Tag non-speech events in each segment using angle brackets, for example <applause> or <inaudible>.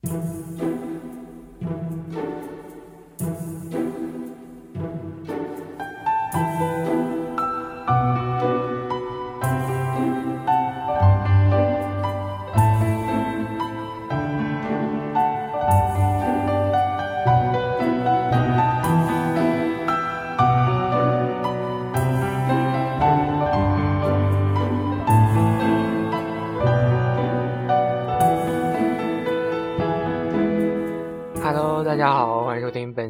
大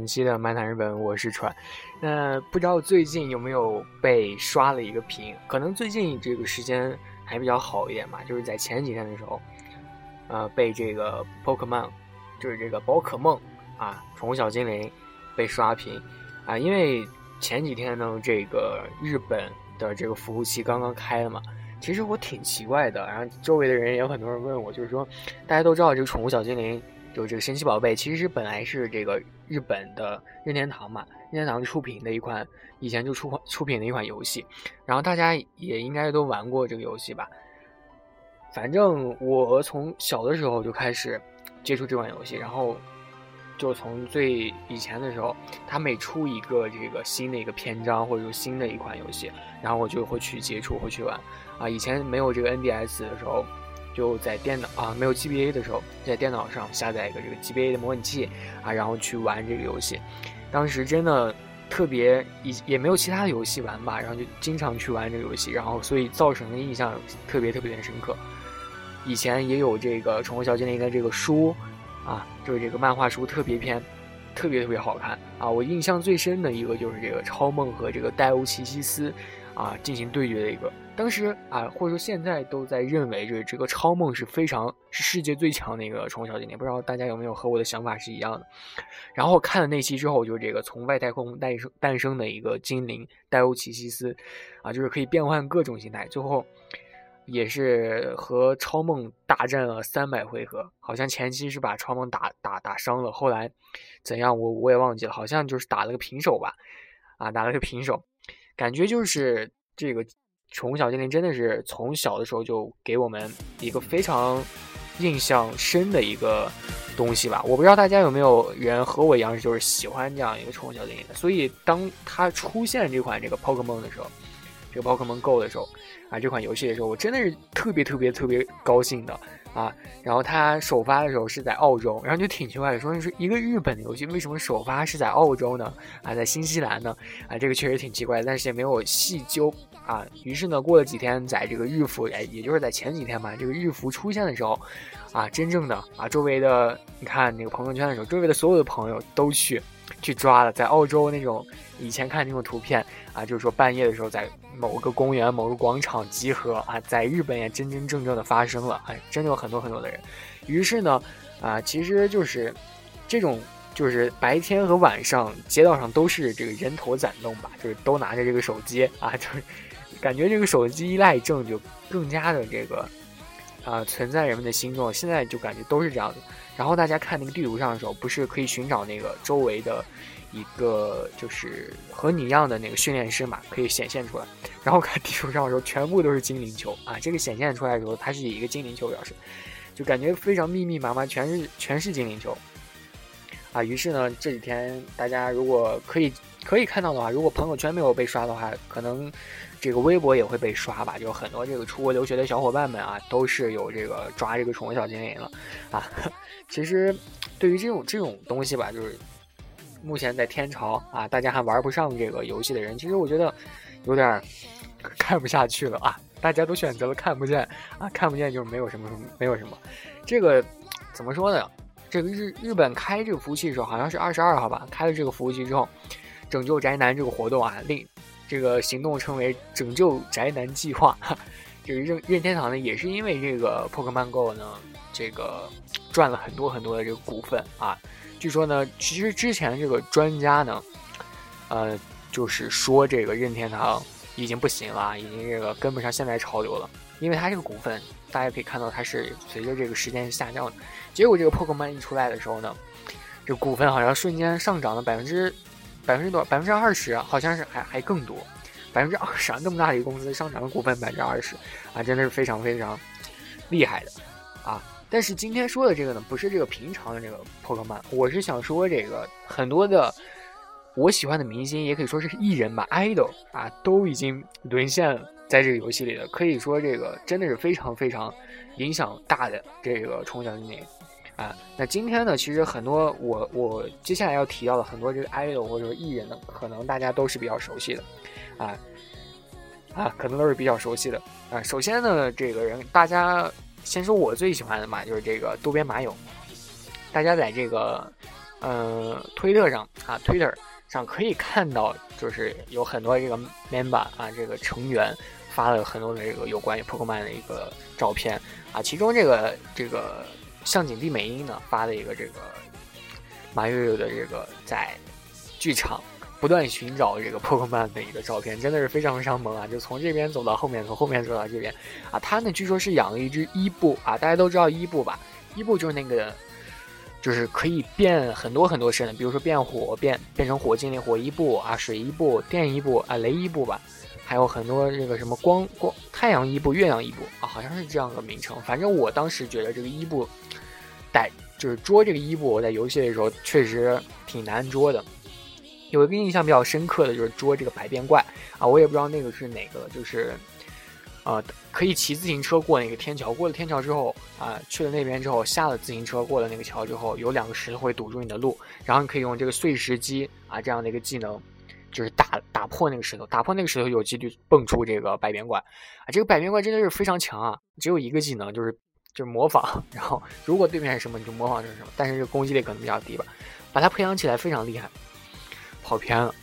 期的《漫谈日本》，我是川。那不知道最近有没有被刷了一个屏？可能最近这个时间还比较好一点吧，就是在前几天的时候，呃，被这个 Pokemon，就是这个宝可梦啊，宠物小精灵被刷屏啊。因为前几天呢，这个日本的这个服务器刚刚开了嘛，其实我挺奇怪的。然后周围的人也有很多人问我，就是说大家都知道这个宠物小精灵。就这个神奇宝贝，其实是本来是这个日本的任天堂嘛，任天堂出品的一款，以前就出款出品的一款游戏，然后大家也应该都玩过这个游戏吧。反正我从小的时候就开始接触这款游戏，然后就从最以前的时候，它每出一个这个新的一个篇章或者说新的一款游戏，然后我就会去接触，会去玩。啊，以前没有这个 NDS 的时候。就在电脑啊，没有 GBA 的时候，在电脑上下载一个这个 GBA 的模拟器啊，然后去玩这个游戏。当时真的特别，也也没有其他的游戏玩吧，然后就经常去玩这个游戏，然后所以造成的印象特别特别的深刻。以前也有这个《宠物小精灵》的这个书啊，就是这个漫画书特别篇，特别特别好看啊。我印象最深的一个就是这个超梦和这个戴欧奇西斯啊进行对决的一个。当时啊，或者说现在都在认为这这个超梦是非常是世界最强的一个宠物小精灵，不知道大家有没有和我的想法是一样的？然后看了那期之后，就是这个从外太空诞生诞生的一个精灵戴欧奇西斯，啊，就是可以变换各种形态，最后也是和超梦大战了三百回合，好像前期是把超梦打打打伤了，后来怎样我我也忘记了，好像就是打了个平手吧，啊，打了个平手，感觉就是这个。宠物小精灵真的是从小的时候就给我们一个非常印象深的一个东西吧。我不知道大家有没有人和我一样，就是喜欢这样一个宠物小精灵的。所以当它出现这款这个 Pokemon 的时候，这个 Pokemon Go 的时候，啊，这款游戏的时候，我真的是特别特别特别高兴的啊。然后它首发的时候是在澳洲，然后就挺奇怪的，说是一个日本的游戏，为什么首发是在澳洲呢？啊，在新西兰呢？啊，这个确实挺奇怪的，但是也没有细究。啊，于是呢，过了几天，在这个日服，哎，也就是在前几天吧，这个日服出现的时候，啊，真正的啊，周围的你看那个朋友圈的时候，周围的所有的朋友都去去抓了，在澳洲那种以前看那种图片啊，就是说半夜的时候在某个公园、某个广场集合啊，在日本也真真正正的发生了，哎，真的有很多很多的人。于是呢，啊，其实就是这种，就是白天和晚上街道上都是这个人头攒动吧，就是都拿着这个手机啊，就是。感觉这个手机依赖症就更加的这个啊存在人们的心中，现在就感觉都是这样子。然后大家看那个地图上的时候，不是可以寻找那个周围的一个就是和你一样的那个训练师嘛，可以显现出来。然后看地图上的时候，全部都是精灵球啊！<laughs> 这个显现出来的时候，它是以一个精灵球表示，就感觉非常密密麻麻，全是全是精灵球啊。于是呢，这几天大家如果可以可以看到的话，如果朋友圈没有被刷的话，可能。这个微博也会被刷吧，就很多这个出国留学的小伙伴们啊，都是有这个抓这个宠物小精灵了啊。<laughs> 其实，对于这种这种东西吧，就是目前在天朝啊，大家还玩不上这个游戏的人，其实我觉得有点 <laughs> 看不下去了啊。大家都选择了看不见啊，看不见就是没有什么什么没有什么。这个怎么说呢？这个日日本开这个服务器的时候，好像是二十二号吧，开了这个服务器之后，拯救宅男这个活动啊，令。这个行动称为“拯救宅男计划”。这个任任天堂呢，也是因为这个 Pokemon Go 呢，这个赚了很多很多的这个股份啊。据说呢，其实之前这个专家呢，呃，就是说这个任天堂已经不行了，已经这个跟不上现在潮流了。因为它这个股份，大家可以看到它是随着这个时间下降的。结果这个 Pokemon 一出来的时候呢，这股份好像瞬间上涨了百分之。百分之多少？百分之二十，好像是还还更多，百分之二十啊！<laughs> 那么大的一个公司上涨的股份百分之二十啊，真的是非常非常厉害的啊！但是今天说的这个呢，不是这个平常的这个破克曼我是想说这个很多的我喜欢的明星，也可以说是艺人吧，idol 啊，都已经沦陷在这个游戏里了。可以说这个真的是非常非常影响大的这个宠物小精灵啊。那今天呢，其实很多我我接下来要提到的很多这个 idol 或者说艺人呢，可能大家都是比较熟悉的啊啊，可能都是比较熟悉的啊。首先呢，这个人大家。先说我最喜欢的嘛，就是这个渡边麻友。大家在这个呃推特上啊，Twitter 上可以看到，就是有很多这个 member 啊，这个成员发了很多的这个有关于 Pokemon 的一个照片啊。其中这个这个向井地美音呢发了一个这个马悠悠的这个在剧场。不断寻找这个 Pokemon 的一个照片，真的是非常非常萌啊！就从这边走到后面，从后面走到这边，啊，他呢据说是养了一只伊布啊，大家都知道伊布吧？伊布就是那个，就是可以变很多很多身的，比如说变火，变变成火精灵、火伊布啊，水伊布、电伊布啊，雷伊布吧，还有很多这个什么光光太阳伊布、月亮伊布啊，好像是这样的名称。反正我当时觉得这个伊布，逮就是捉这个伊布，我在游戏的时候确实挺难捉的。有一个印象比较深刻的就是捉这个百变怪啊，我也不知道那个是哪个，就是，呃，可以骑自行车过那个天桥，过了天桥之后啊，去了那边之后下了自行车过了那个桥之后，有两个石头会堵住你的路，然后你可以用这个碎石机啊这样的一个技能，就是打打破那个石头，打破那个石头有几率蹦出这个百变怪啊，这个百变怪真的是非常强啊，只有一个技能就是就是模仿，<laughs> 然后如果对面是什么你就模仿成什么，但是这个攻击力可能比较低吧，把它培养起来非常厉害。跑偏了，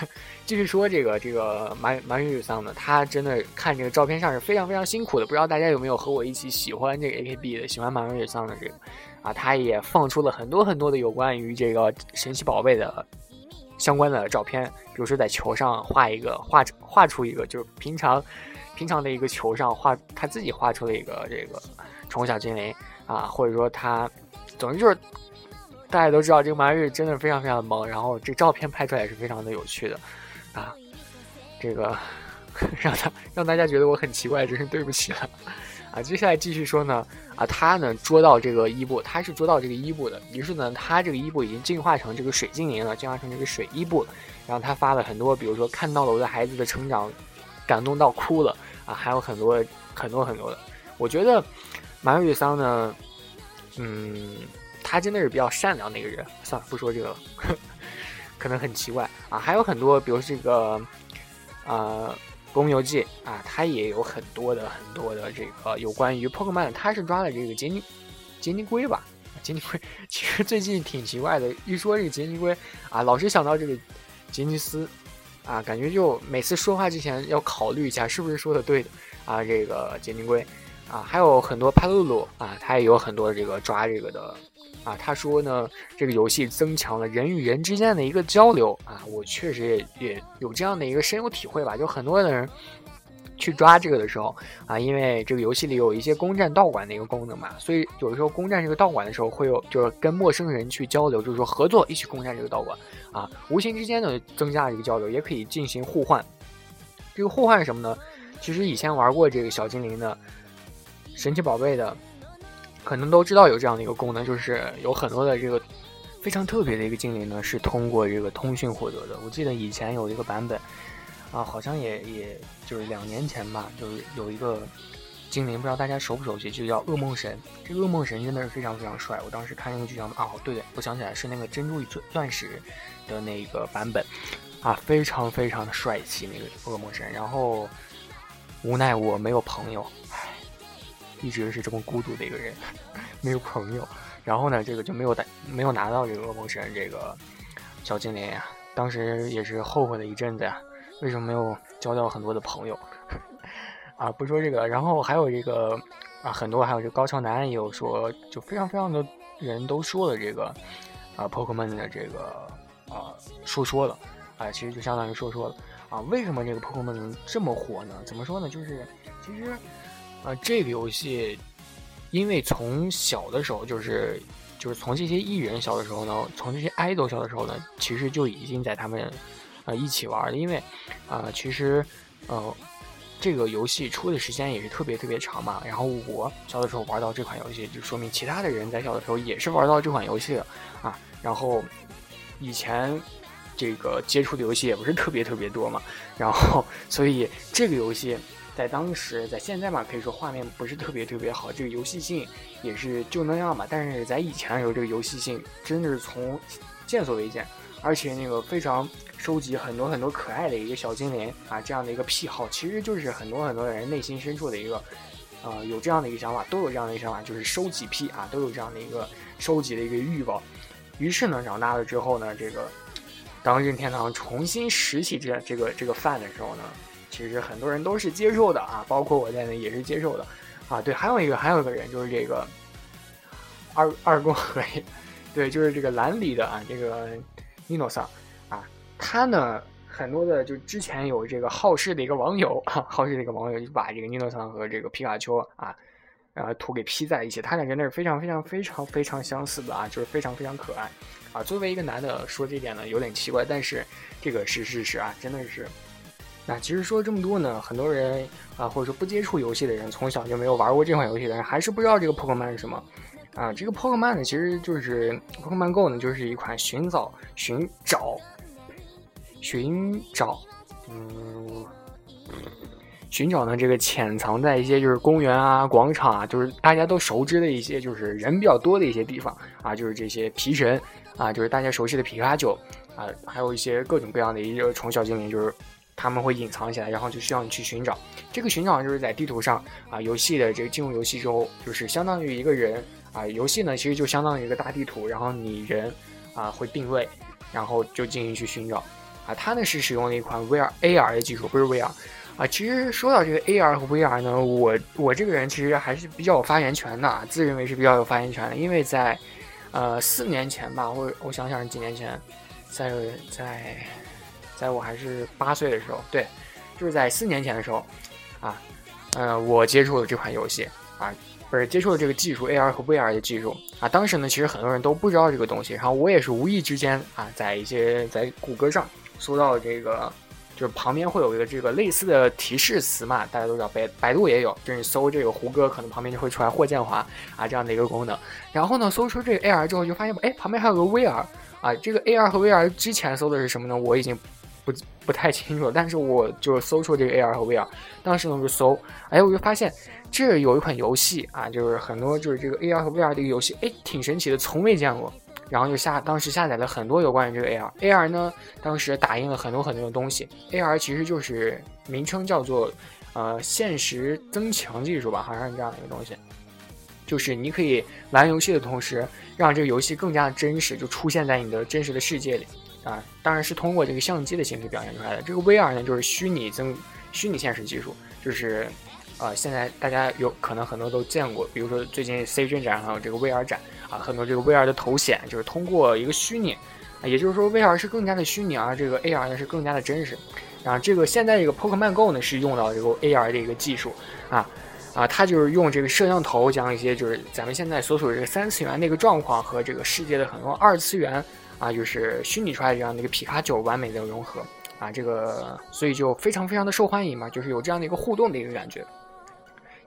<laughs> 继续说这个这个马马宇宇桑呢，他真的看这个照片上是非常非常辛苦的。不知道大家有没有和我一起喜欢这个 AKB 的，喜欢马宇宇桑的这个啊？他也放出了很多很多的有关于这个神奇宝贝的相关的照片，比如说在球上画一个画画出一个，就是平常平常的一个球上画他自己画出了一个这个宠物小精灵啊，或者说他，总之就是。大家都知道这个马日真的非常非常的萌，然后这照片拍出来也是非常的有趣的，啊，这个 <laughs> 让他让大家觉得我很奇怪，真是对不起了，啊，接下来继续说呢，啊，他呢捉到这个伊布，他是捉到这个伊布的，于是呢，他这个伊布已经进化成这个水精灵了，进化成这个水伊布了，然后他发了很多，比如说看到了我的孩子的成长，感动到哭了，啊，还有很多很多很多的，我觉得马瑞桑呢，嗯。他真的是比较善良的一个人，算了，不说这个了，<laughs> 可能很奇怪啊。还有很多，比如这个，呃，《公游记》啊，他也有很多的很多的这个有关于 Pokemon，他是抓了这个杰尼杰尼龟吧？杰尼龟其实最近挺奇怪的，一说这个杰尼龟啊，老是想到这个杰尼斯啊，感觉就每次说话之前要考虑一下是不是说的对的啊。这个杰尼龟啊，还有很多帕露露啊，他也有很多这个抓这个的。啊，他说呢，这个游戏增强了人与人之间的一个交流啊，我确实也也有这样的一个深有体会吧。就很多的人去抓这个的时候啊，因为这个游戏里有一些攻占道馆的一个功能嘛，所以有的时候攻占这个道馆的时候，会有就是跟陌生人去交流，就是说合作一起攻占这个道馆啊，无形之间呢增加了一个交流，也可以进行互换。这个互换是什么呢？其实以前玩过这个小精灵的神奇宝贝的。可能都知道有这样的一个功能，就是有很多的这个非常特别的一个精灵呢，是通过这个通讯获得的。我记得以前有一个版本啊，好像也也就是两年前吧，就是有一个精灵，不知道大家熟不熟悉，就叫噩梦神。这个噩梦神真的是非常非常帅。我当时看那个剧情啊，对对，我想起来是那个珍珠与钻钻石的那个版本啊，非常非常的帅气那个噩梦神。然后无奈我没有朋友。一直是这么孤独的一个人，<laughs> 没有朋友。然后呢，这个就没有带，没有拿到这个恶魔神这个小精灵呀。当时也是后悔了一阵子呀，为什么没有交到很多的朋友？<laughs> 啊，不说这个，然后还有这个啊，很多还有这高桥南也有说，就非常非常多人都说了这个啊，Pokemon 的这个啊说说了啊，其实就相当于说说了啊，为什么这个 Pokemon 这么火呢？怎么说呢？就是其实。啊，这个游戏，因为从小的时候就是，就是从这些艺人小的时候呢，从这些 idol 小的时候呢，其实就已经在他们，呃，一起玩了。因为，啊，其实，呃，这个游戏出的时间也是特别特别长嘛。然后我小的时候玩到这款游戏，就说明其他的人在小的时候也是玩到这款游戏的啊。然后以前这个接触的游戏也不是特别特别多嘛，然后所以这个游戏在当时在现在嘛，可以说画面不是特别特别好，这个游戏性也是就那样吧。但是在以前的时候，这个游戏性真的是从见所未见，而且那个非常。收集很多很多可爱的一个小精灵啊，这样的一个癖好，其实就是很多很多人内心深处的一个，呃，有这样的一个想法，都有这样的一个想法，就是收集癖啊，都有这样的一个收集的一个欲望。于是呢，长大了之后呢，这个当任天堂重新拾起这这个这个饭的时候呢，其实很多人都是接受的啊，包括我在内也是接受的啊。对，还有一个还有一个人就是这个二二宫和也，<laughs> 对，就是这个蓝里的啊，这个尼诺桑啊。他呢，很多的就之前有这个好事的一个网友啊，<laughs> 好事的一个网友就把这个尼诺桑和这个皮卡丘啊，呃，图给 P 在一起，他俩真的是非常非常非常非常相似的啊，就是非常非常可爱啊。作为一个男的说这点呢，有点奇怪，但是这个是事实啊，真的是。那其实说这么多呢，很多人啊，或者说不接触游戏的人，从小就没有玩过这款游戏的人，还是不知道这个 Pokemon 是什么啊。这个 Pokemon 呢，其实就是 Pokemon Go 呢，就是一款寻找寻找。寻找，嗯，寻找呢，这个潜藏在一些就是公园啊、广场啊，就是大家都熟知的一些，就是人比较多的一些地方啊，就是这些皮神啊，就是大家熟悉的皮卡丘啊，还有一些各种各样的一个宠小精灵，就是他们会隐藏起来，然后就需要你去寻找。这个寻找就是在地图上啊，游戏的这个进入游戏之后，就是相当于一个人啊，游戏呢其实就相当于一个大地图，然后你人啊会定位，然后就进行去寻找。啊，它呢是使用了一款 VR AR 的技术，不是 VR。啊，其实说到这个 AR 和 VR 呢，我我这个人其实还是比较有发言权的，自认为是比较有发言权的，因为在呃四年前吧，我我想想是几年前，在在在我还是八岁的时候，对，就是在四年前的时候，啊，呃，我接触了这款游戏啊。不是接触了这个技术，AR 和 VR 的技术啊。当时呢，其实很多人都不知道这个东西。然后我也是无意之间啊，在一些在谷歌上搜到这个，就是旁边会有一个这个类似的提示词嘛，大家都知道，百百度也有，就是你搜这个胡歌，可能旁边就会出来霍建华啊这样的一个功能。然后呢，搜出这个 AR 之后，就发现哎，旁边还有个 VR 啊。这个 AR 和 VR 之前搜的是什么呢？我已经不不太清楚。但是我就搜出这个 AR 和 VR，当时呢就搜，哎，我就发现。这有一款游戏啊，就是很多就是这个 AR 和 VR 的一个游戏，哎，挺神奇的，从未见过。然后就下，当时下载了很多有关于这个 AR。AR 呢，当时打印了很多很多的东西。AR 其实就是名称叫做呃现实增强技术吧，好像是这样的一个东西。就是你可以玩游戏的同时，让这个游戏更加的真实，就出现在你的真实的世界里啊。当然是通过这个相机的形式表现出来的。这个 VR 呢，就是虚拟增虚拟现实技术，就是。啊，现在大家有可能很多都见过，比如说最近 C 展展还有这个 VR 展啊，很多这个 VR 的头显就是通过一个虚拟，也就是说 VR 是更加的虚拟，而这个 AR 呢是更加的真实。然后这个现在这个 Pokemon Go 呢是用到这个 AR 的一个技术啊啊，它就是用这个摄像头将一些就是咱们现在所处这个三次元的一个状况和这个世界的很多二次元啊，就是虚拟出来这样的一个皮卡丘完美的融合啊，这个所以就非常非常的受欢迎嘛，就是有这样的一个互动的一个感觉。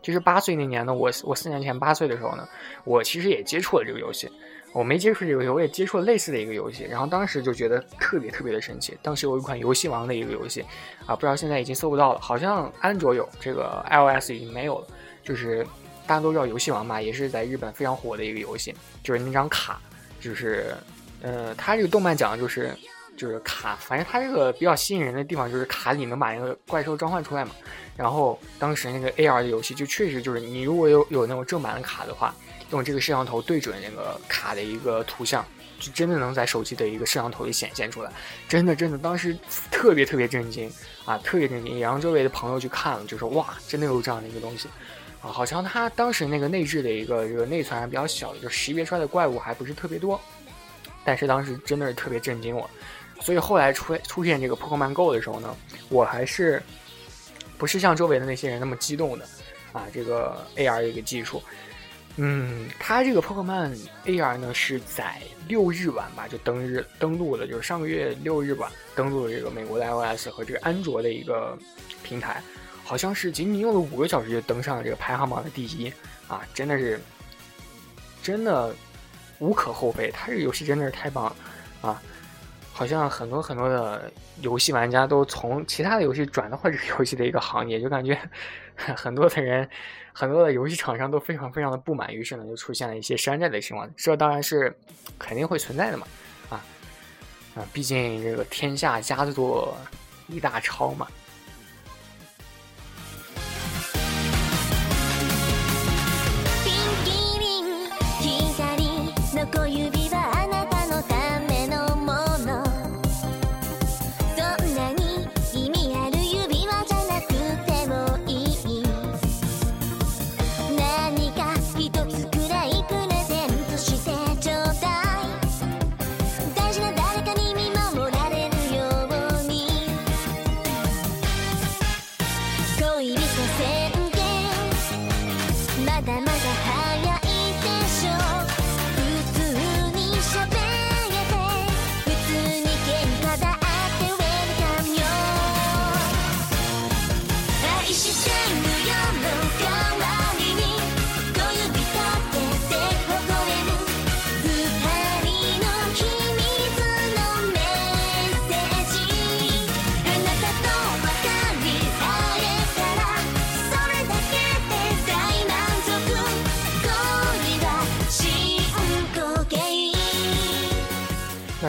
其实八岁那年呢，我我四年前八岁的时候呢，我其实也接触了这个游戏。我没接触这个游戏，我也接触了类似的一个游戏。然后当时就觉得特别特别的神奇。当时有一款游戏王的一个游戏，啊，不知道现在已经搜不到了，好像安卓有，这个 iOS 已经没有了。就是大家都知道游戏王嘛，也是在日本非常火的一个游戏。就是那张卡，就是呃，它这个动漫讲的就是就是卡，反正它这个比较吸引人的地方就是卡里能把那个怪兽召唤出来嘛。然后当时那个 AR 的游戏就确实就是你如果有有那种正版的卡的话，用这个摄像头对准那个卡的一个图像，就真的能在手机的一个摄像头里显现出来。真的真的，当时特别特别震惊啊，特别震惊。然后周围的朋友去看了，就说哇，真的有这样的一个东西啊！好像它当时那个内置的一个这个内存还比较小，就识别出来的怪物还不是特别多。但是当时真的是特别震惊我，所以后来出出现这个 Pokemon Go 的时候呢，我还是。不是像周围的那些人那么激动的，啊，这个 AR 的一个技术，嗯，它这个 Pokemon AR 呢是在六日晚吧就登日登录的，就是上个月六日晚登录了这个美国的 iOS 和这个安卓的一个平台，好像是仅仅用了五个小时就登上了这个排行榜的第一啊！真的是，真的无可厚非，它这个游戏真的是太棒了啊！好像很多很多的游戏玩家都从其他的游戏转到了这个游戏的一个行业，就感觉 <laughs> 很多的人、很多的游戏厂商都非常非常的不满，于是呢就出现了一些山寨的情况。这当然是肯定会存在的嘛，啊啊，毕竟这个天下佳作一大抄嘛。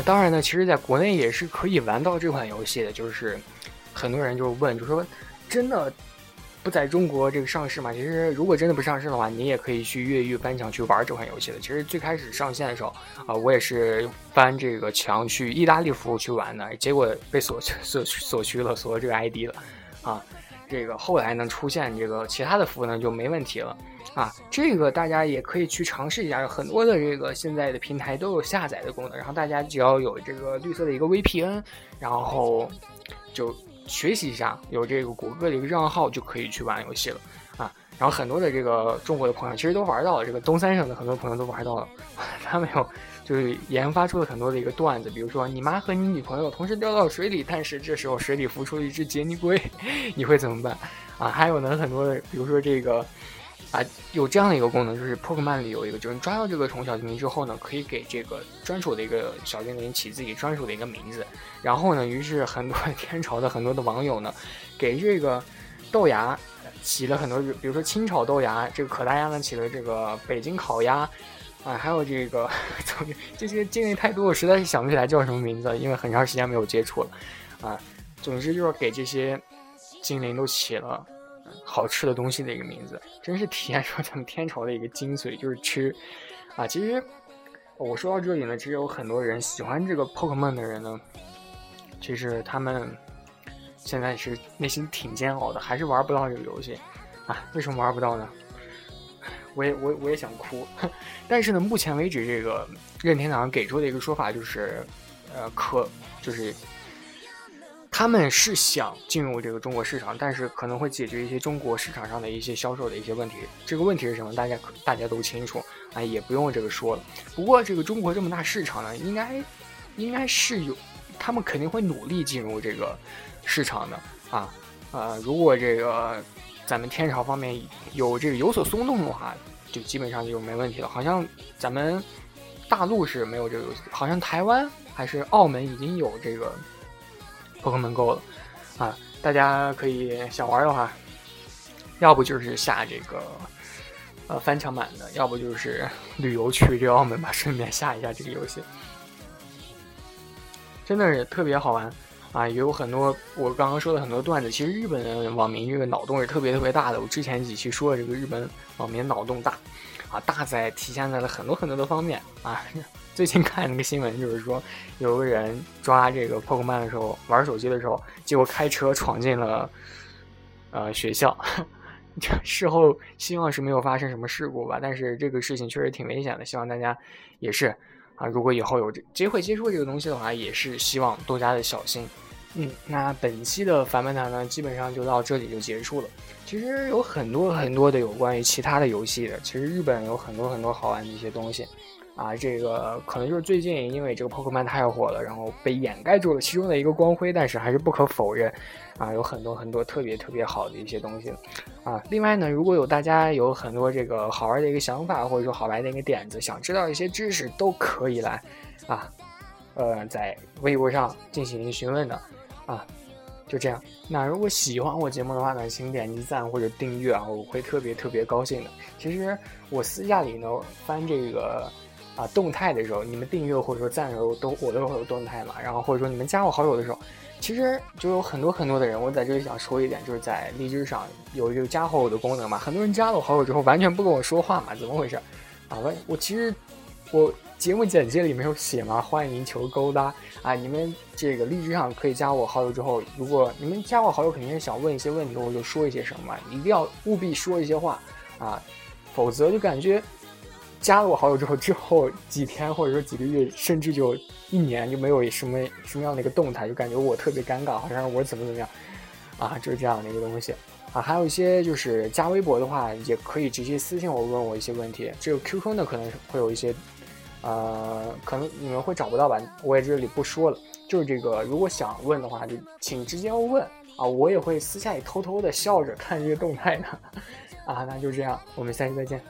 当然呢，其实在国内也是可以玩到这款游戏的。就是很多人就问，就说真的不在中国这个上市吗？其实如果真的不上市的话，你也可以去越狱翻墙去玩这款游戏的。其实最开始上线的时候啊，我也是翻这个墙去意大利服务去玩的，结果被锁 <laughs> 锁锁区了，锁了这个 ID 了啊。这个后来呢，出现这个其他的服务呢就没问题了。啊，这个大家也可以去尝试一下，有很多的这个现在的平台都有下载的功能，然后大家只要有这个绿色的一个 VPN，然后就学习一下，有这个谷歌的一个账号就可以去玩游戏了啊。然后很多的这个中国的朋友其实都玩到了，这个东三省的很多朋友都玩到了，<laughs> 他们有就是研发出了很多的一个段子，比如说你妈和你女朋友同时掉到水里，但是这时候水里浮出了一只杰尼龟，<laughs> 你会怎么办啊？还有呢，很多的，比如说这个。啊，有这样的一个功能，就是 Pokemon 里有一个，就是你抓到这个宠物小精灵之后呢，可以给这个专属的一个小精灵起自己专属的一个名字。然后呢，于是很多 <laughs> 天朝的很多的网友呢，给这个豆芽起了很多，比如说清炒豆芽，这个可大鸭呢起了这个北京烤鸭，啊，还有这个 <laughs> 这些精灵太多，我实在是想不起来叫什么名字，因为很长时间没有接触了，啊，总之就是给这些精灵都起了。好吃的东西的一个名字，真是体现出咱们天朝的一个精髓，就是吃啊。其实我说到这里呢，其实有很多人喜欢这个 Pokemon 的人呢，其实他们现在是内心挺煎熬的，还是玩不到这个游戏啊？为什么玩不到呢？我也我我也想哭，<laughs> 但是呢，目前为止这个任天堂给出的一个说法就是，呃，可就是。他们是想进入这个中国市场，但是可能会解决一些中国市场上的一些销售的一些问题。这个问题是什么？大家大家都清楚啊，也不用这个说了。不过这个中国这么大市场呢，应该应该是有，他们肯定会努力进入这个市场的啊。呃，如果这个咱们天朝方面有这个有所松动的话，就基本上就没问题了。好像咱们大陆是没有这个游戏，好像台湾还是澳门已经有这个。破 o 够了，啊，大家可以想玩的话，要不就是下这个呃翻墙版的，要不就是旅游去这个澳门吧，顺便下一下这个游戏，真的是特别好玩啊！也有很多我刚刚说的很多段子，其实日本网民这个脑洞是特别特别大的。我之前几期说的这个日本网民脑洞大啊，大在体现在了很多很多的方面啊。<laughs> 最近看那个新闻，就是说有个人抓这个 Pokemon 的时候，玩手机的时候，结果开车闯进了呃学校。<laughs> 事后希望是没有发生什么事故吧，但是这个事情确实挺危险的。希望大家也是啊，如果以后有机会接触这个东西的话，也是希望多加的小心。嗯，那本期的反漫谈呢，基本上就到这里就结束了。其实有很多很多的有关于其他的游戏的，其实日本有很多很多好玩的一些东西。啊，这个可能就是最近因为这个 Pokemon 太火了，然后被掩盖住了其中的一个光辉，但是还是不可否认，啊，有很多很多特别特别好的一些东西，啊，另外呢，如果有大家有很多这个好玩的一个想法，或者说好玩的一个点子，想知道一些知识，都可以来，啊，呃，在微博上进行询问的，啊。就这样，那如果喜欢我节目的话呢，请点击赞或者订阅啊，我会特别特别高兴的。其实我私下里呢翻这个啊动态的时候，你们订阅或者说赞的时候都我都会有动态嘛，然后或者说你们加我好友的时候，其实就有很多很多的人。我在这里想说一点，就是在荔枝上有一个加好友的功能嘛，很多人加了我好友之后完全不跟我说话嘛，怎么回事？啊，我我其实我。节目简介里没有写吗？欢迎求勾搭啊！你们这个荔枝上可以加我好友之后，如果你们加我好友，肯定是想问一些问题，我就说一些什么，一定要务必说一些话啊，否则就感觉加了我好友之后，之后几天或者说几个月，甚至就一年就没有什么什么样的一个动态，就感觉我特别尴尬，好像我怎么怎么样啊，就是这样的一个东西啊。还有一些就是加微博的话，也可以直接私信我问我一些问题，这个 QQ 呢可能会有一些。呃，可能你们会找不到吧，我也这里不说了。就是这个，如果想问的话，就请直接问啊，我也会私下里偷偷的笑着看这个动态的。<laughs> 啊，那就这样，我们下期再见。